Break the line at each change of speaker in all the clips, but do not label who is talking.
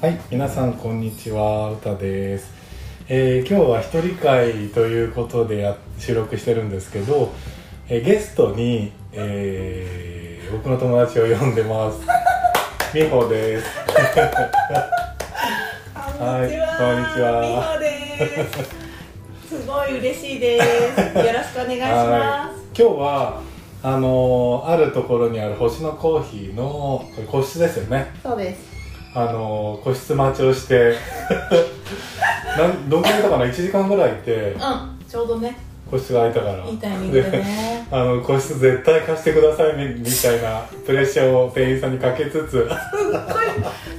はい、皆さんこんにちは、うたです。えー今日は一人会ということでや収録してるんですけど、えーゲストに、えー僕の友達を呼んでます。みほです。
こんにちは。
はいこんにちは
みほです。すごい嬉しいです。よろしくお願いしま
はい今日はあのーあるところにある星のコーヒーのこれ個室ですよね。
す。そうです。
あのー個室待ちをして、なんどんぐらいいたかな？1時間ぐらいいて
うん、ちょうどね、
個室が空いたから。
いいタイミングでね。
あの個室絶対貸してくださいみみたいなプレッシャーを店員さんにかけつつ
すっごい、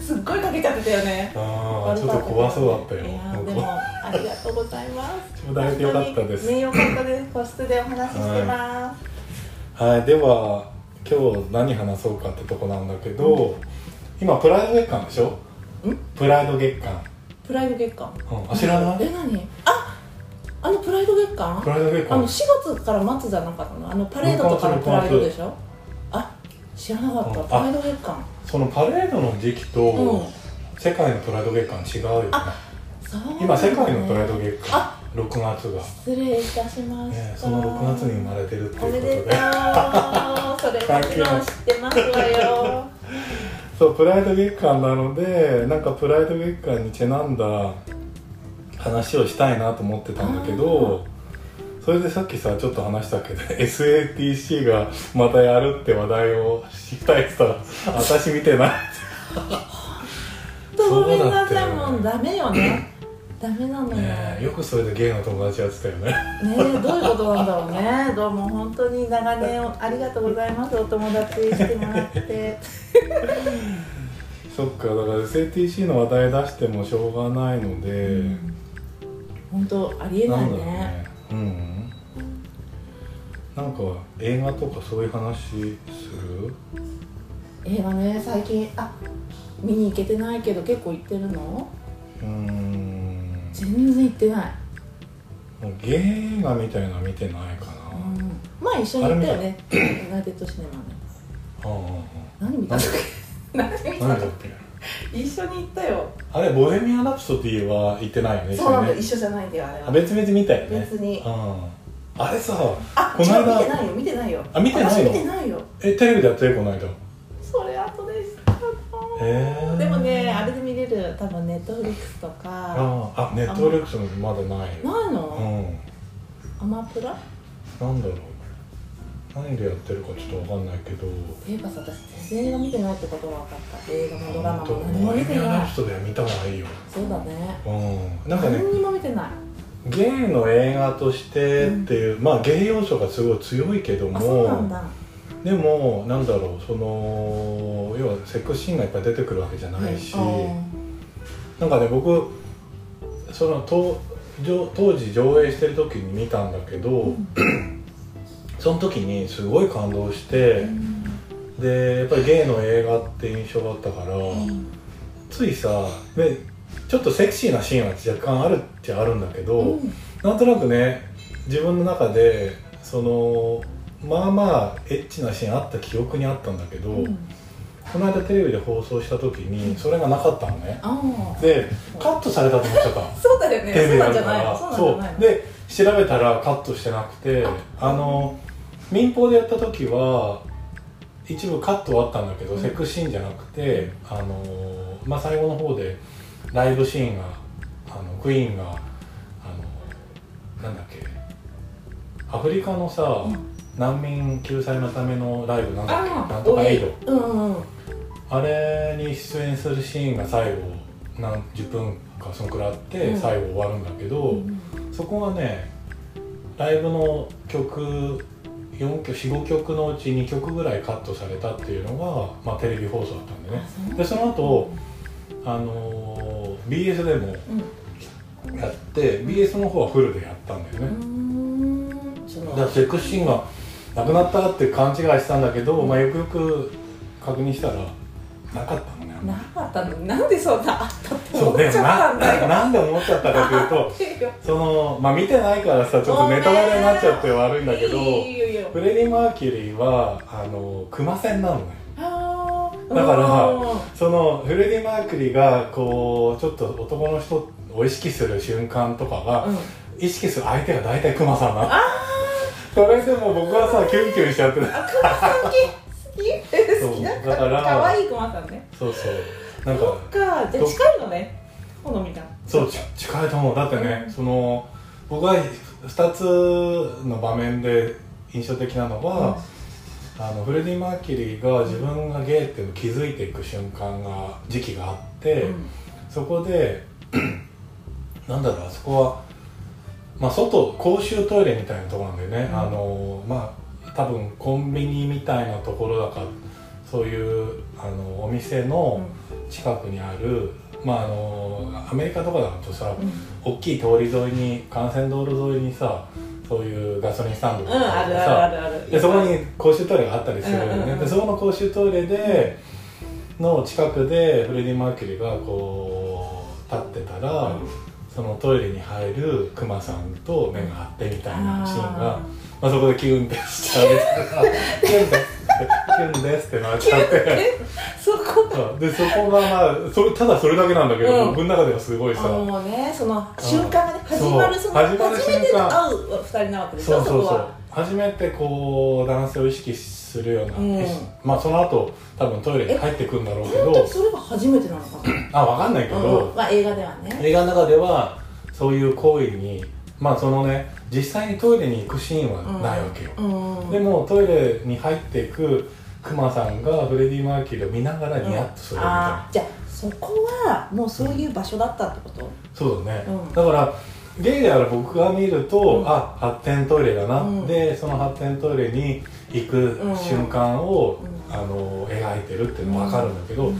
すっごいかけちゃってたよね。
ああちょっと怖そうだったよ
ありがとうございます。
ちょうだいてよかったです
ね、よかったです。個室でお話ししてま
はいでは今日何話そうかってとこなんだけど、今プライド月間でしょ？
ん？
プライド月間、
す。プライド月間？
うん、あ知らない？
え、何？あ、あのプライド月間？
プ？ライド月間。
あの4月から末じゃなかったの？あのパレードとかのプライドでしょ？あ知らなかった。
うん。
プライド月間。
そのパレードの時期と、
うん。
世界のプライド月間違うよね。今世界のプライド月間。
あ
6月が、
失礼いたしました、
ね、その6月に生まれてるって
おめでとう
いうことで
それもちろん知ってますわよ
そうプライド月間なのでなんかプライド月間にちなんだ話をしたいなと思ってたんだけどそれでさっきさちょっと話したけど SATC がまたやるって話題をしたいって言ったら 私見てない。
ごめんな
そうだっ
もうダメよねダメなのよ。
ねえよくそれでゲイの友達やってたよね。
ねえどういうことなんだろうね。どうも本当に長年ありがとうございます。お友達してもらって。
そっかだから SATC の話題出してもしょうがないので、
本当ありえな
ないんだろう
ね
ね。うん。なんか映画とかそういう話する？
映画ね最近。あ見に行けてないけど結構行ってるの？
うーん
全然行ってない、
もうゲー映画みたいなの見てないかな、
うん、前一緒に行ったよね。ユナイテッドシネマね
あ
何見たっけ何見
あ
たっ
何だっけ
け一緒に行ったよ。
あれボヘミアン・ラプソディは行ってないよね
そうなんだ
一緒にね。
一緒じゃないんだよあれは。
あ別々見たよね。
別に。
うん。あれさ
あ
この間。
見てないよ見てないよ。
あ見てない
見てないよ。
えテレビでやってる？この間。
それ後です。
へー。
でもねあれる多分ネットフリックスとか。
ああネットフリックスもまだない
ない
うん。
のアマプラ？
なんだろう。何でやってるかちょっとわかんないけど。
ていうかさ私全然映画見てないってことが分かった。映画もドラマも何も見てない。
ミアン・ラプソディは見た方がいいよ。
そうだね。
うん。なんかね
何にも見てない。
ゲイの映画としてっていう、まあゲイ要素がすごい強いけど
あそうなん
も
だ
でもなんだろうその要はセックスシーンがいっぱい出てくるわけじゃないし、なんかね僕その当上当時上映してる時に見たんだけど、その時にすごい感動して、でやっぱりゲイの映画って印象があったから、ついさでちょっとセクシーなシーンは若干あるっちゃあるんだけど、なんとなくね自分の中でそのまあまあエッチなシーンあった記憶にあったんだけど、この間テレビで放送した時にそれがなかったのね、でカットされたと思っちゃった。の
そうだよね。
テレビであ
そうなんじゃ
るから
そう。
で調べたらカットしてなくてあの民放でやった時は一部カットはあったんだけど、セックスシーンじゃなくてあの、まあ、最後の方でライブシーンがあのクイーンがあのなんだっけアフリカのさ、難民救済のためのライブなんだっけ？なんとかエイド。
うんうんうん
あれに出演するシーンが最後何十分かそのくらいあって、
うん。
最後終わるんだけど、そこがねライブの曲4曲45曲のうち2曲ぐらいカットされたっていうのが、まあ、テレビ放送だったんでね。でその後あのー BS でも
うん。
やって BS の方はフルでやったんだよね、だからセックスシーンがなくなったって勘違いしたんだけど、まあ、よくよく確認したらなかったのね
なかったの？なんでそんなあったって
そうで
思っちゃったんだよ。
ななんで思っちゃったかというとそのまあ見てないからさちょっとネタバレになっちゃって悪いんだけどフレディ・マーキュリーはあのクマ専なのね。だから
うん
そのフレディ・マーキュリーがこうちょっと男の人を意識する瞬間とかが、
うん。
意識する相手が大体クマさんなのそれでも僕はさキュンキュンしちゃってる。
あクマさん好き？好き？だ
だから。
可愛いクマさんね。
そうそう。なん
そ
か
っか。じゃあ近いのね好みが。
そうち近いと思う。だってね、その僕は2つの場面で印象的なのは、あのフレディ・マーキュリーが自分がゲイっていうのを気づいていく瞬間が時期があって、
うん。
そこで なんだろうあそこは、まあ、外公衆トイレみたいなところなんだよね、
うん。
あのまあ多分コンビニみたいなところだからそういうあのお店の近くにある、まああのアメリカとかだとさ、
うん。
大きい通り沿いに幹線道路沿いにさそういうガソリンスタンド
うん、あるあるあるある。
でそこに公衆トイレがあったりするよね、
うんうんうん。
でそこの公衆トイレでの近くでフレディ・マーキュリーがこう立ってたら、
うん
そのトイレに入るクマさんと目が合ってみたいなシーンが
あ
まあ、そこでキュンってしちゃうキュンですキュンですってなっちゃって。
そこ？
でそこがまあそれただそれだけなんだけど、
うん。
僕の中ではすごいさ、
もうねその瞬間がね始まるその初めて会う二人なわけでしょ
そうそうそう。
こは。
初めてこう男性を意識するような、
うん。
まあその後多分トイレに入ってくんだろうけど。
それが初めてなのか
あ分かんないけ
な、
ど、
うん。まあ映画ではね。
映画の中ではそういう行為にまあそのね実際にトイレに行くシーンはないわけよ、
うん。
でもトイレに入っていくクマさんがフレディ・マーキュリーを見ながらニヤッとするみたいな、
じゃあそこはもうそういう場所だったってこと、
そうだね、
うん。
だからゲイである僕が見ると、
うん。
あ発展トイレだな、
うん。
でその発展トイレに行く瞬間を、
うん。
あの描いてるっていうの分かるんだけど、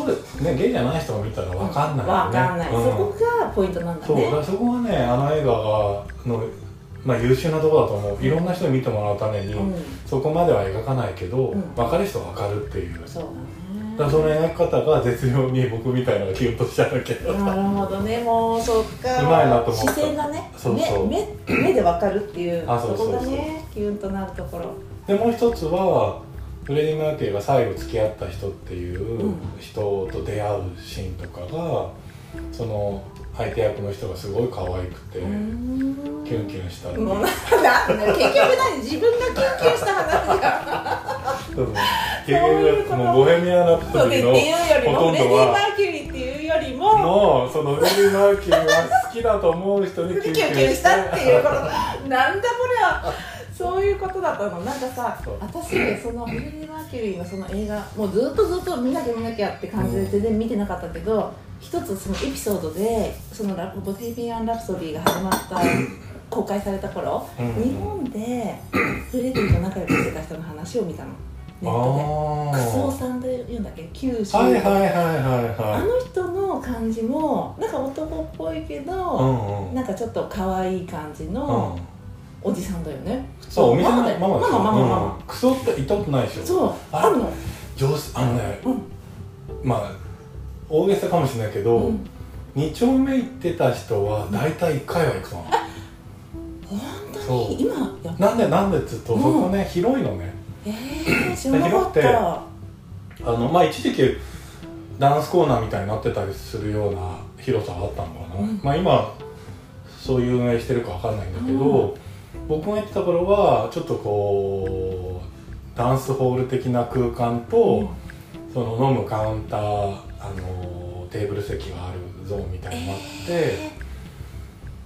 うん
そうねゲイじゃない人が見たら分かんないよね、
わかんない、
うん。
そこがポイントなんだ
そうだ
ね
からそこはねあの映画がの、まあ、優秀なところだと思う。いろんな人に見てもらうために、
うん。
そこまでは描かないけど、
うん。
分かる人は分かるっていう。
そう
だその描き方が絶妙に僕みたいなのがキュンとしちゃうけど。
なるほどね。もうそっか。
うまいなと思った。
視線がね
そうそう。
目目目でわかるっていう
あそうそうそう。
こがねキュンとなるところ。
でもう一つはフレディ・マーキュリーが最後付き合った人っていう
うん。
人と出会うシーンとかがその相手役の人がすごい可愛くて、キュンキュンした
もうなんだ 結局何自分がキュンキュンした話が
そうそう。
そういうこと。
結局もうボヘミアン・ラプソディのほとん
フレディ・マ
どは
ーキュリーっていうよりも
もうそのフレディ・マーキュリーが好きだと思う人にキュンキュン
キュンキュンしたっていうことなんだこれはそういうことだったのなんかさ私そのフレディ・マーキュリーのその映画もうずっとずっと見なきゃ見なきゃって感じで全然見てなかったけど、一つそのエピソードでそのラボヘミアン・ラプソディが始まった公開された頃、
うん。
日本でフレディと仲良くしてた人の話を見たの。ネットで。クソ
あ
さんで言うんだっけ？九州。
あはいはいはいはい。
あ
は
の人の感じもなんか男っぽいけど、
いうんうん。
なんかちょっと可愛い感じの
うん
おじさんだよね、
そうお店の
ママ
ママ
ママママ
クソって言ったことないでしょ。
そう
あ
あるの。
上手あのね
うん。
まあ大げさかもしれないけど、
うん。
二丁目行ってた人は大体1回は行くう。
本
そう。
当に今やっ
なんでなんでっつうと、
うん。
そこね広いのね。
えー、知らなかっ
広くて
た
あのまあ一時期ダンスコーナーみたいになってたりするような広さがあったのかな、
うん。
まあ今そういう運営してるかわかんないんだけど、僕が行ってた頃はちょっとこうダンスホール的な空間と、その飲むカウンターあのテーブル席があるゾーンみたいになって、
え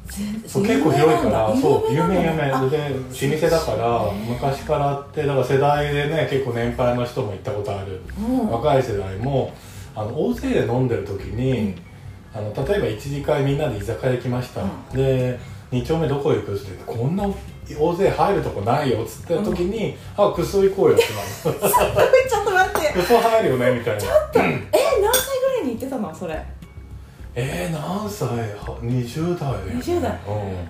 全然
そう結構広いからそう有
有名
名有名で老舗だから昔からあってだから世代でね結構年配の人も行ったことある。
うん。
若い世代もあの大勢で飲んでる時に、あの例えば一次会みんなで居酒屋行きました、
うん。
で2丁目どこ行く？って言ってこんな大勢入るとこないよっつった時に、あクソ行こうよってなる
ちょっと待って
クソ入るよねみたいな。
え何歳ぐらいに行ってたのそれ？
えー、何歳？は20代だよ、ね、
20代。
う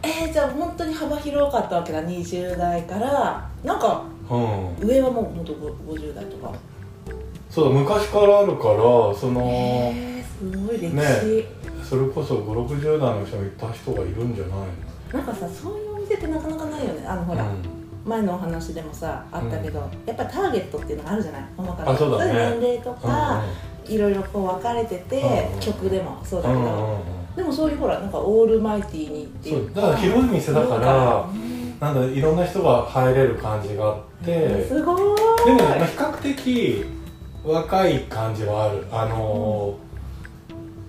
えー、じゃあ本当に幅広かったわけだ20代から。なんか
ん、うん、
上はもう本当50代とか。
そうだ昔からあるからその、
へえすごい歴史、
ねそれこそ560代の人も行った人がいるんじゃない
なんかさそういうお店ってなかなかないよね。あのほら、
の、
前のお話でもさあったけど、やっぱターゲットっていうのがあるじゃない？ママから
あそうだね
年齢とか、いろいろこう分かれてて、
うんうん
曲でも。そうだけど、
うんうんうん。
でもそういうほらなんかオールマイティーに。ってい
そう。
う
だから広い店だから
うん
なんだいろんな人が入れる感じがあって。
すごーい。
でも、まあ、比較的若い感じはある。あのー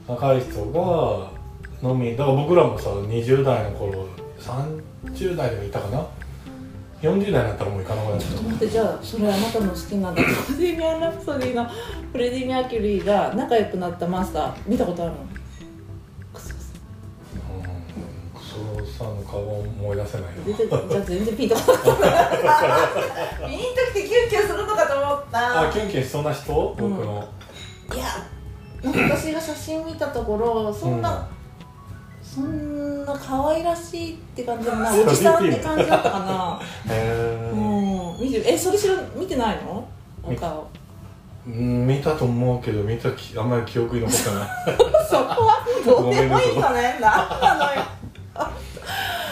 若い人が飲みだから僕らもさ20代の頃30代でもいたかな？40代になったらもう行かなくなっちゃっ
ちょっと待ってじゃあそれあなたの好きな ボヘミアン・ラプソディのフレディ・マーキュリーが仲良くなったマスター。見たことあるの？クソ
たうんクソさんの顔を思い出せない
出て
な
じゃあ全然ピンとこなかった。ピンときてキュンキュンするのかと思った。
あキュンキュンしそうな人？僕の、
いやなんか私が写真見たところそんな、そんな可愛らしいって感じでもない。おじさんって感じだったかな。
へえ
うん。見てえそれ知ら見てないの？お顔。
うん見たと思うけど見たきあんまり記憶に残ってない。
そこはどうでもいいのね。なんなのよ。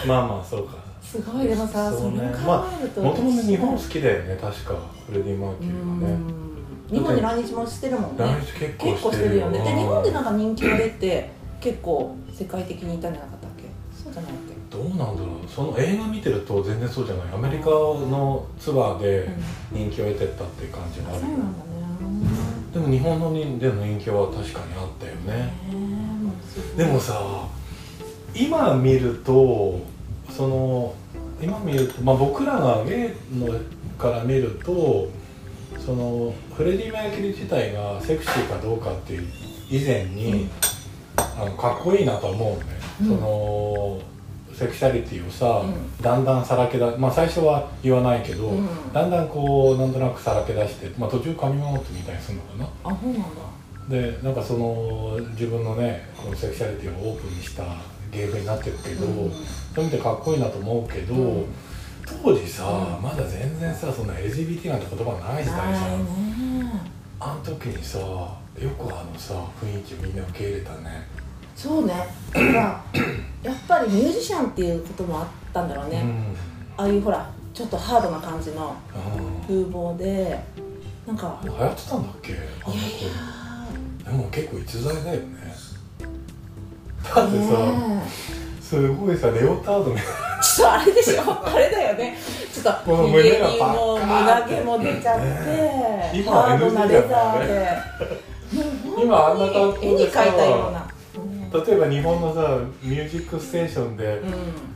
まあまあそうか。
すごいでもさそ,、
そうね。
れ考えると
もともと日本好きだよね確か。フレディ・マーキ
う
ュリーはね。
ん日本に来日もしてるもんね。
結構し
ててるよね。で
うん
日本でなんか人気が出て結構世界的にいたんじゃなかったっけ？そうじゃないっけ？
どうなんだろう。その映画見てると全然そうじゃない。アメリカのツアーで人気を得てったっていう感じがあるよ。
そうなんだね。
でも日本の人での人気は確かにあったよね。でもさ今見るとその今見ると、まあ、僕らがゲイのから見るとそのフレディ・マーキュリー自体がセクシーかどうかっていう以前に、あのかっこいいなとは思うね、
うん。
そのセクシャリティをさ、
うん。
だんだんさらけ出まあ最初は言わないけど、
うん。
だんだんこうなんとなくさらけ出して、まあ、途中カミングアウトみたいにするのかな。
あそうなんだ。
でなんかその自分のねこのセクシャリティをオープンにした芸風になってるけど、
うん。
そういう意味でかっこいいなと思うけど、
うん
当時さ、
うん
まだ全然さそんな LGBT なんて言葉ない時代じゃん。
ね。
あの時にさよくあのさ雰囲気をみんな受け入れたね。
そうね。だから やっぱりミュージシャンっていうこともあったんだろうね、ああいうほらちょっとハードな感じの
うん、うん、
風貌でなんか
流行ってたんだっけ？あの頃でも結構逸材だよね。だ
や
ってさ、
ね
すごいさレオタードみたい
えちょっとあれでしょ。あれだよね。ちょっとひげにも胸毛も出ちゃって、
ね
ハードなレザ
だ
ーで。
今あんな格好
絵に描いたような、
例えば日本のさ「ミュージックステーション」で
うん。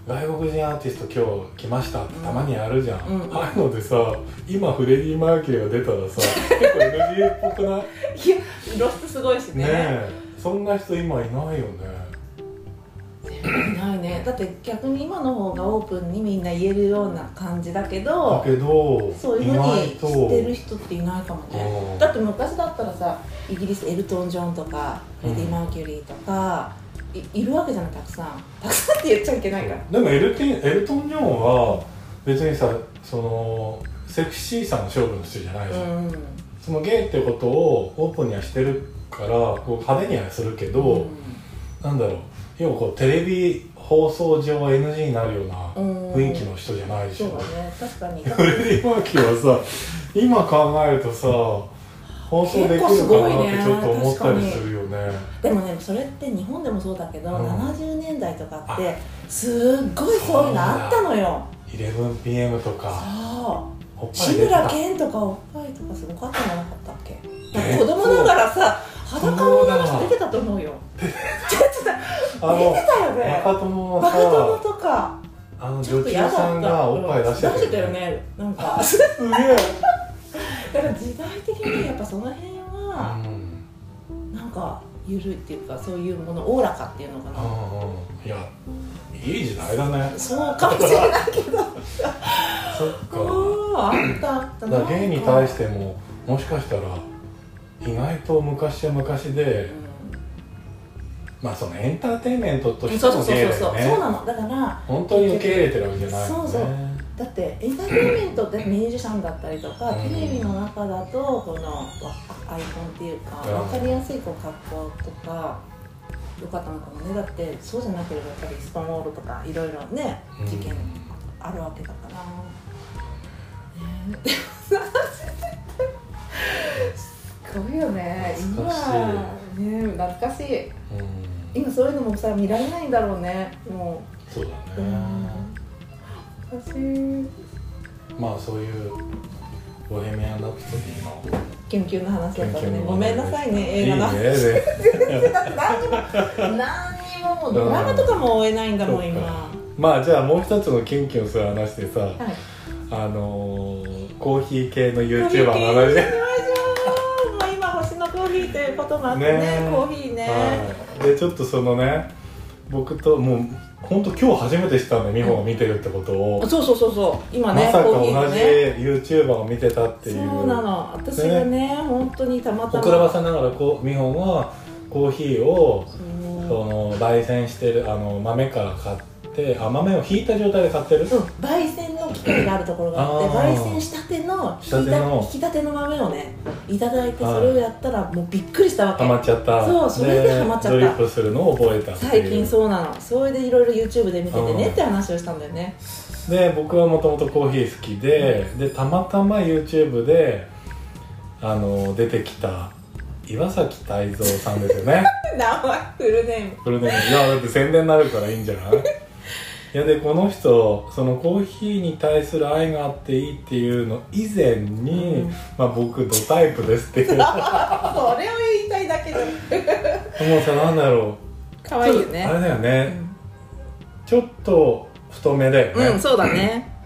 外国人アーティスト今日来ましたってたまにあるじゃん、
うん。
ああいうのでさ今フレディ・マーキュリーが出たらさ結構 NG っぽくない？ね
いや露出すごいしね。
え。そんな人今いないよね。
いないね。だって逆に今の方がオープンにみんな言えるような感じだけ
だ
ど
けど
そういうふう
意
に
外
知ってる
と
人っていないかもね。
うん
だって昔だったらさイギリスエルトン・ジョンとかフレディ・マーキュリーとか、いいるわけじゃないたくさん。たくさんって言っちゃいけないから。
でもエルテエルトン・ジョンは別にさそのセクシーさの勝負の人じゃないじゃん、
うん。
そのゲイってことをオープンにはしてるからこう派手にはするけど、なんだろう要はこうテレビ放送上 NG になるような
うん
雰囲気の人じゃないでしょ、
そうだね。確かに。
フレディ・マーキーはさ今考えるとさ放送できるかなってちょっと思ったりするよね。
でもねそれって日本でもそうだけど、
うん。
70年代とかってすっごいそういうのあったのよ。
11PM とか
そう。志村けんとかおっぱいとかすごかったんじゃなかったっけ？
え
子供ながらさ裸の女の人出てたと思うよ
あの
出てたよね。
若友の
バカ殿
さ
とか。
あの女中さんがおっぱい出して
うん出してたよね。なんか。
すげえ。
だから時代的にやっぱその辺は
うん。
なんか緩いっていうかそういうものおおらかっていうのかな。
うんうんいやいい時代だね。
そうかもしれないけど。
そっか。
ああったあった
だからゲイに対
し
してももしかしたら意外と昔は昔でまあそのエンターテインメントとして
そうそうそうそうそう。そうなの。だから
本当に受け入れてるわけじゃないもんね。
そうそう。だってエンターテインメントってミュージシャンだったりとか、
うん
テレビの中だとこのわアイコンっていうか、
うん。
分かりやすいこう格好とかよかったのかもね。だってそうじゃなければやっぱりストーンウォールとかいろいろね事件あるわけだから、すごいよね。今ね懐かしい。
うん
今そういうのもさ見られないんだろうね。も
そうだ
う、う
ね。
ん、懐かしい
まあそういうボヘミアン・ラプソディの
研究の話だったね。ごめんなさいね映画の。
いいねで
だって何にも何にもドラマとかも追えないんだもん今。は
まあじゃあもう一つのキュンキュンする話でさ
い
あのー、コーヒー系の YouTuber の話で
行きましょうもう今星のコーヒーということもあってね
ね。
コーヒーね、
はい、でちょっとそのね僕ともう本当今日初めて知ったんで美穂が見てるってことを、
そうそうそうそう。今ね
まさか同じ YouTuber を見てたっていう。
そうなの。私がね本当にたまたま。
遅らばせながらこう美穂がコーヒーを
そ
の焙煎してるあの豆から買ってあ豆をひいた状態で買ってる、
うん、焙煎の機械があるところがあって焙煎したての引き
したての。
豆をねいただいて
はい
それをやったらもうびっくりしたわけ。
ハマっちゃった。
そうそれでハマっちゃった。
ドリップするのを覚えた
最近そうなの。それでいろいろ YouTube で見てて
うん。
ねって話をしたんだよね。
で僕はもともとコーヒー好きで、でたまたま YouTube であの出てきた岩崎泰造さんですよね。
名前フルネーム。
これでもいやだって宣伝になるからいいんじゃない？いやでこの人そのコーヒーに対する愛があっていいっていうの以前に、
うん。
まあ、僕ドタイプですっていう。も う
それを言いたいだけで。
さなんだろう。
可愛いよね。
あれだよ
う
ね、
ん。
ちょっと太めだよね、
うんそうだね。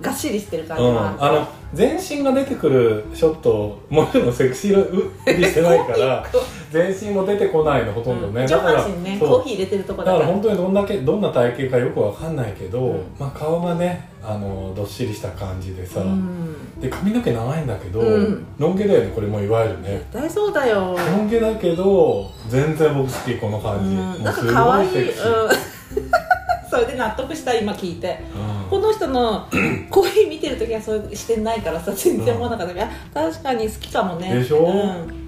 がっしりしてる感じ
うん、
は
あの全身が出てくるショットもちろんセクシー売りしてないから全身も出てこないのほとんどね、
うん。上
だから
半身ねコーヒー入れてるとこ
だか
だからら
本当にどんだけどんな体型かよくわかんないけど、
うん。
まあ、顔がねあのどっしりした感じでさ、
うん。
で髪の毛長いんだけど、
うん。
ロン毛だよねこれもいわゆるね。
絶対そうだよ。
ロン毛だけど全然僕好きこの感じ、
うん。
も
なんか
うすご
可愛い。うん。それで納得した今聞いて。
うん。
この人の コーヒー見てる時はそういう視点ないからさ全然思わなかったけど、あ確かに好きかもね。
でしょ？
うん、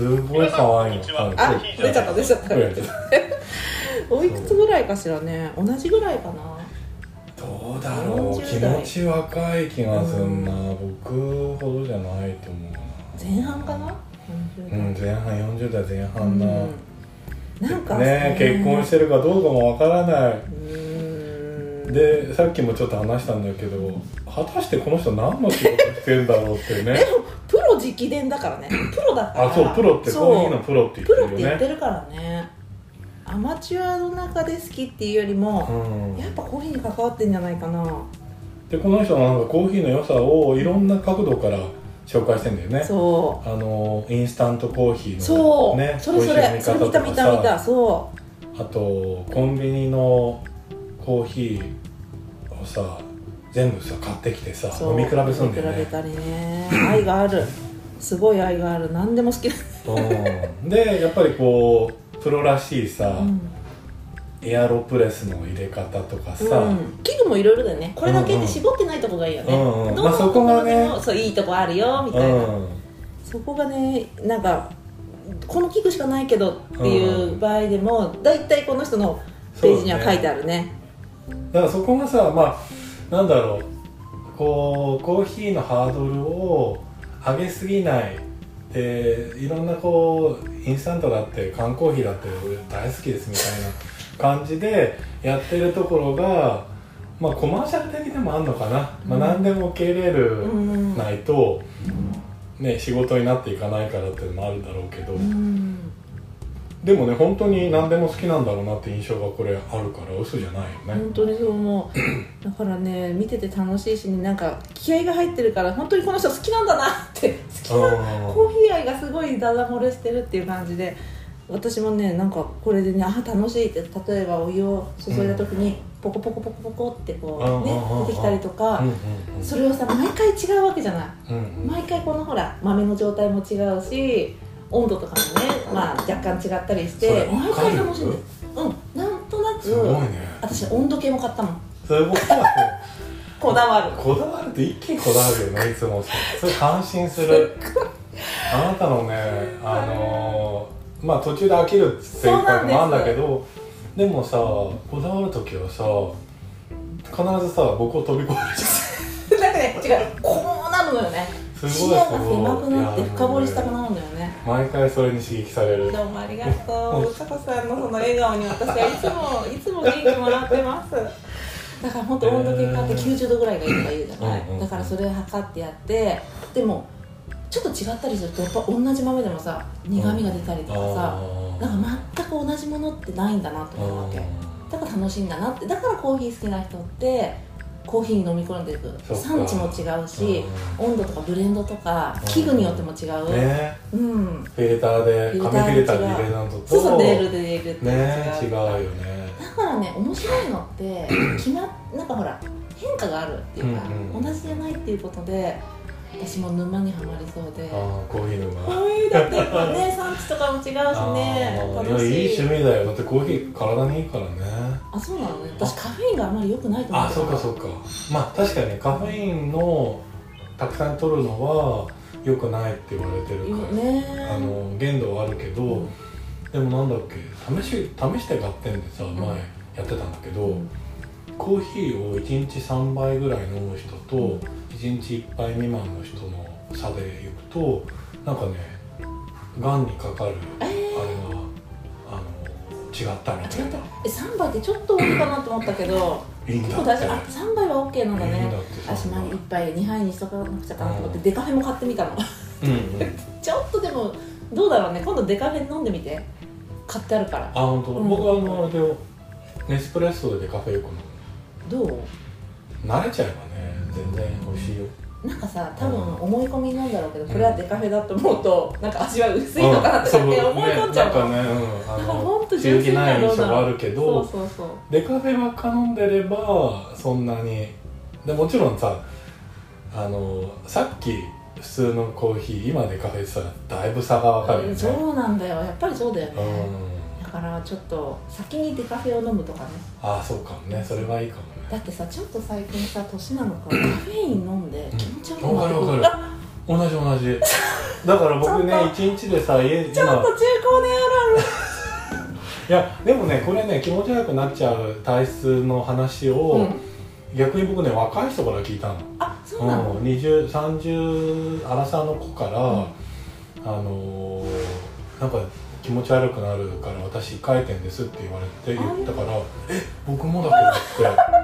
すごい可愛いの。
あ出ちゃった出ちゃった。おいくつぐらいかしらね。同じぐらいかな。
どうだろう。気
40代
持ち若い気がすんな、僕ほどじゃないと思うな。
前半かな？
うん前半40代前半な、
うん。なんか
ね結婚してるかどうかもわからない。でさっきもちょっと話したんだけど果たしてこの人何の仕事してんだろうってね。
で も伝だからね。プロだから。
あそうプロって
そう。
コーヒーのプロって言って
プロって言
るよね
ってるからね。アマチュアの中で好きっていうよりも、
うん。
やっぱコーヒーに関わってんじゃないかな。
でこの人はなんかコーヒーの良さをいろんな角度から紹介してんだよね。
そ
あのインスタントコーヒー
う
の
そう、
ね
それそれ。それ見た見た見たそ
あとコンビニのコーヒーをさ全部さ買ってきてさ飲み比べするんだよね。
飲み比べたりね。愛があるすごい愛がある。何でも好き
でやっぱりこうプロらしいさ、
うん。
エアロプレスの入れ方とかさ、
うん、器具もいろいろだよね。これだけで絞ってないとこがいいよね、
うんうん。
どの
まあそこがね。
ところでも。そういいとこあるよみたいな、
うん。
そこがねなんかこの器具しかないけどっていう場合でも大体この人のページには書いてあるね。
だからそこがさまあなんだろう。こうコーヒーのハードルを上げすぎないでいろんなこうインスタントだって缶コーヒーだって俺大好きですみたいな感じでやってるところがまあコマーシャル的でもあるのかな、まあ、何でも受け入れる
うん。
ないと、ね、仕事になっていかないからっていうのもあるだろうけど、
うん
でもね本当に何でも好きなんだろうなって印象がこれあるから嘘じゃないよね、
本当にそう思う。だからね見てて楽しいし、ね、なんか気合が入ってるから本当にこの人好きなんだなって好きな
うん
コーヒー愛がすごいダダ漏れしてるっていう感じで私もねなんかこれでねあ楽しいって例えばお湯を注いだ時にポコポコポコポコってこうね
うん
出てきたりとかそれをさ毎回違うわけじゃない。
うんうん。
毎回このほら豆の状態も違うし温度とかもね、まあ、若干違ったりし
それ
て毎回楽しいんですうんなんとなく
すごいね。
私温度計も買ったもん。
すごいね
こだわる。
こだわると一気にこだわるよねいつも。さそれ感心する。あなたのねあのーまあ途中で飽きるっていうかもあるんだけどでもさこだわる時はさ必ずさ僕を飛び越えるじ
なんかね違う。こうのよね視野が狭くなって深掘りしたくなるんだよね
毎回それに刺激される
どうもありがとう。うさこさんのその笑顔に私はいつもいつも元気もらってます。だから本当温度計買って90度ぐらいがいいとか言うじゃない。
うんうんうん
だからそれを測ってやって、でもちょっと違ったりするとやっぱ同じ豆でもさ苦味が出たりとかさ、
あー
なんか全く同じものってないんだなと思うわけ。だから楽しいんだなって。だからコーヒー好きな人ってコーヒーに飲み込んでいく。産地も違うし、温度とかブレンドとか器具によっても違う。
ね。
うん。
フィルターで紙フィルターで入れたのと。
そうそうレールで入れるって
ね違う
違う
よね。
だからね面白いのって 決まなんかほら変化があるっていうか、
うんうん
同じじゃないっていうことで私も沼にはまりそうで。
ああコーヒーのが
コーヒーだってやっぱね産地とかも違うしね 楽しい。
いい趣味だよ。だってコーヒー体にいいからね
あそうなのね。私カフェインがあんまり良くないと思
あ
って
そうかそうか。まあ確かにカフェインのたくさん取るのは良くないって言われてるから、
ね。
あの限度はあるけど、
うん。
でもなんだっけ試し試して買ってんでさ前やってたんだけど、
うん。
コーヒーを1日3杯ぐらい飲む人と1日1杯未満の人の差でいくとなんかねがんにかかる違ったみ
あ
たいな
違った。え3杯ってちょっと多いかなと思ったけど
いいん
結構大丈夫。あ3杯は OK なんだね。私前に1杯2杯にしとかなくちゃかなと思って
うん。
デカフェも買ってみたの。
うんうん。
ちょっとでもどうだろうね。今度デカフェ飲んでみて。買ってあるから。
あ本当、
うん。
僕はあのあれをネスプレッソでカフェよく飲
どう？
む慣れちゃえばね全然美味しいよ
なんかさ多分思い込みなんだろうけどこれはデカフェだと思うとなんか味は薄いのかなとかって思い込んじゃうの、
ね、なんかね、うん、あ
だからほん
の
と純粋
ない
な
印象があるけ
そう
ど
そうそう。
デカフェばっか飲んでればそんなに。でもちろんさあのさっき普通のコーヒー今デカフェってさだいぶ差が分かるよね。
そうなんだよ。やっぱりそうだよね、
うん。
だからちょっと先にデカフェを飲むとかね。
ああそうかもね。それはいいかも
だ
ね
ってさちょっと最近さ年なのかカフェイン飲んで気持ち悪く
うん
なってくる、
同じ同じ。だから僕ね一日でさ家今。
ちょっと中高年ある
いやでもねこれね気持ち悪くなっちゃう体質の話を、
あるうん。
逆に僕ね若い人から聞いたの。
あそうなの、
うん、2030アラサーの子から、
ん。
あのーなんか気持ち悪くなるから私書いてんですって言われて言ったからえ僕もだけどって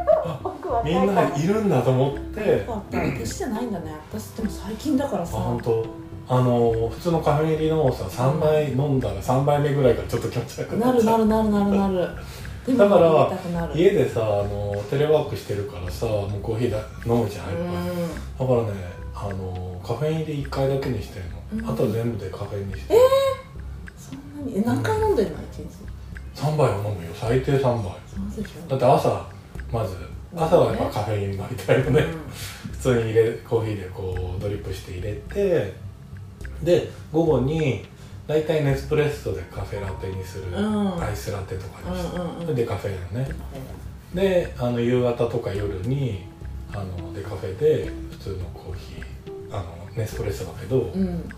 みんないるんだと思って。
私じゃないんだね。私でも最近だから
あ
さ
本当。あのー普通のカフェ入りのをさ3杯飲んだら3杯目ぐらいからちょっと気持ち悪くな
なるなるなるなるなる。
だから家でさあのーテレワークしてるからさもうコーヒーだ飲むじゃんいっぱ。いだからねあのカフェインで1回だけにしてるの、
うん。
あとは全部でカフェインにして、
そんなに？え何回飲んでんの一日
？3杯は飲むよ。最低3杯。だって朝まず朝はやっぱカフェイン飲みたいよね、普通に入れコーヒーでこうドリップして入れてで午後に大体ネスプレッソでカフェラテにする、
うん。
アイスラテとかにして、
うんうんうん。
でデカフェだね。であの夕方とか夜にあのデカフェで普通のコーヒーあのネスプレッソだけど、
うん、うん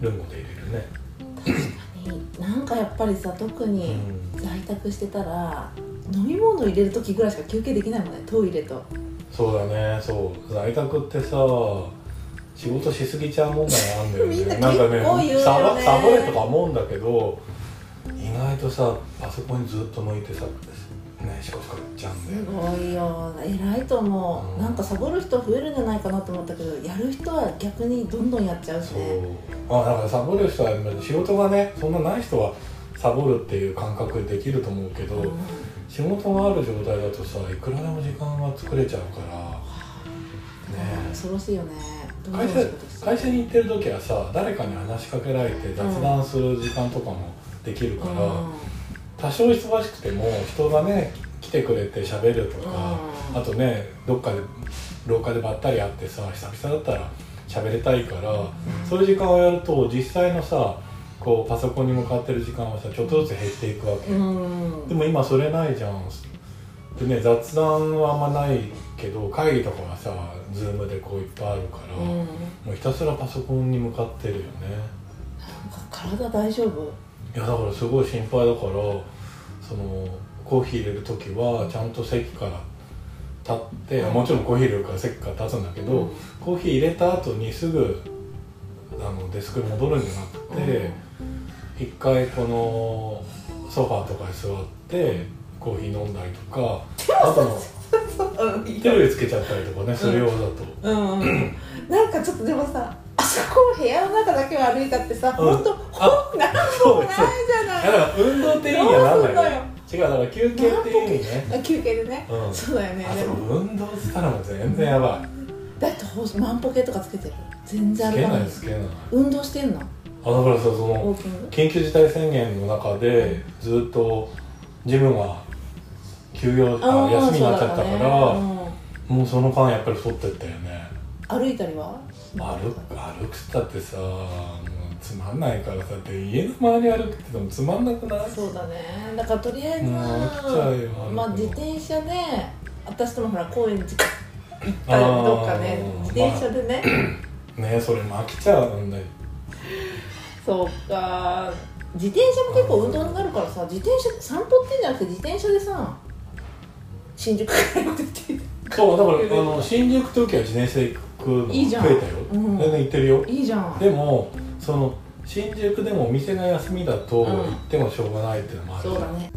ルンゴで入れるね。
なんかやっぱりさ特に
うん。
在宅してたら飲み物入れる時ぐらいしか休憩できないもんねトイレと。
そうだね。そう。在宅ってさ仕事しすぎちゃう問題あるんだよね。
みんな
なんか
ね
ね。サボサボれとか思うんだけど意外とさパソコンにずっと向いてさねシコシコやっちゃうん
す
だよね。
ごいよ。偉いと思う、
うん。
なんかサボる人増えるんじゃないかなと思ったけどやる人は逆にどんどんやっちゃうし
そう。
ね
あだからサボる人は仕事がねそんなない人はサボるっていう感覚でできると思うけど、
うん
仕事がある状態だとさいくらでも時間が作れちゃうから。ね。
恐ろしいよね。
会社会社に行ってる時はさ誰かに話しかけられて雑談する時間とかもできるから、多少忙しくても人がね来てくれて喋るとか、
うん。
あとねどっかで廊下でばったり会ってさ久々だったら喋りたいから、そういう時間をやると実際のさこうパソコンに向かってる時間はさちょっとずつ減っていくわけ、
うん。
でも今それないじゃん。でね雑談はあんまないけど会議とかはさズームでこういっぱいあるから、
うん。
もうひたすらパソコンに向かってるよね。
体大丈夫？
いやだからすごい心配だからそのコーヒー入れる時はちゃんと席から立って、
うん。
もちろんコーヒー入れるから席から立つんだけど、
うん。
コーヒー入れた後にすぐあのデスクに戻るんじゃなくて、一回このソファーとかに座ってコーヒー飲んだりとかあとのテレビつけちゃったりとかねするようだと、
うんうんなんかちょっとでもさあそこ部屋の中だけを歩いたってさ、
うん。
ほんと
あ
ほんなんもないじゃない。
だから運動って意味にはなん
どうすんのよ
違うだから休憩っていう意味ね。
あ休憩でね、
うん。
そうだよね。
あそ
でも
の運動したらもう全然やばい。
だってほ万歩計とかつけてる。全然
つけ
歩かない。
ないつけない。
運動してんの？
あだからさその緊急事態宣言の中でずっとジムが休業あ
ー
休みになっちゃったから
そうだね。
もうその間やっぱり太ってったよね。
うん歩いたりは？
歩く歩くったってさつまんないからさって家の周り歩くって言ってもつまんなくない？
そうだね。だからとりあえず
もう飽きちゃうよ
まあ自転車で私ともほら高円寺行った
あ
り
ー
どっかね自転車でね、
ねそれも飽きちゃうんだよ
そうか。自転車も結構運動になるからさ自転車散歩ってんじゃなくて自転車でさ新宿から行ってて
そうだからあの新宿時は自転車で行くの増
いいじゃん。
えたよ。
うん。
全然行ってるよ。
いいじゃん。
でもその新宿でもお店が休みだと
うん。
行ってもしょうがないっていうのもある。じゃん
そうだね